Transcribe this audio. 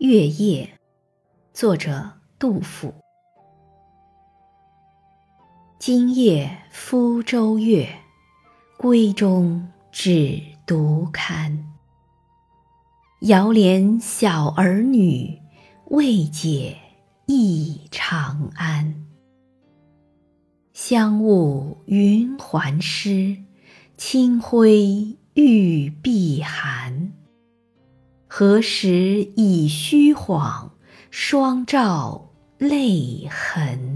月夜，作者杜甫。今夜鄜州月，闺中只独看。遥怜小儿女，未解忆长安。香雾云鬟湿，清辉玉臂寒。何时已虚晃，双照泪痕。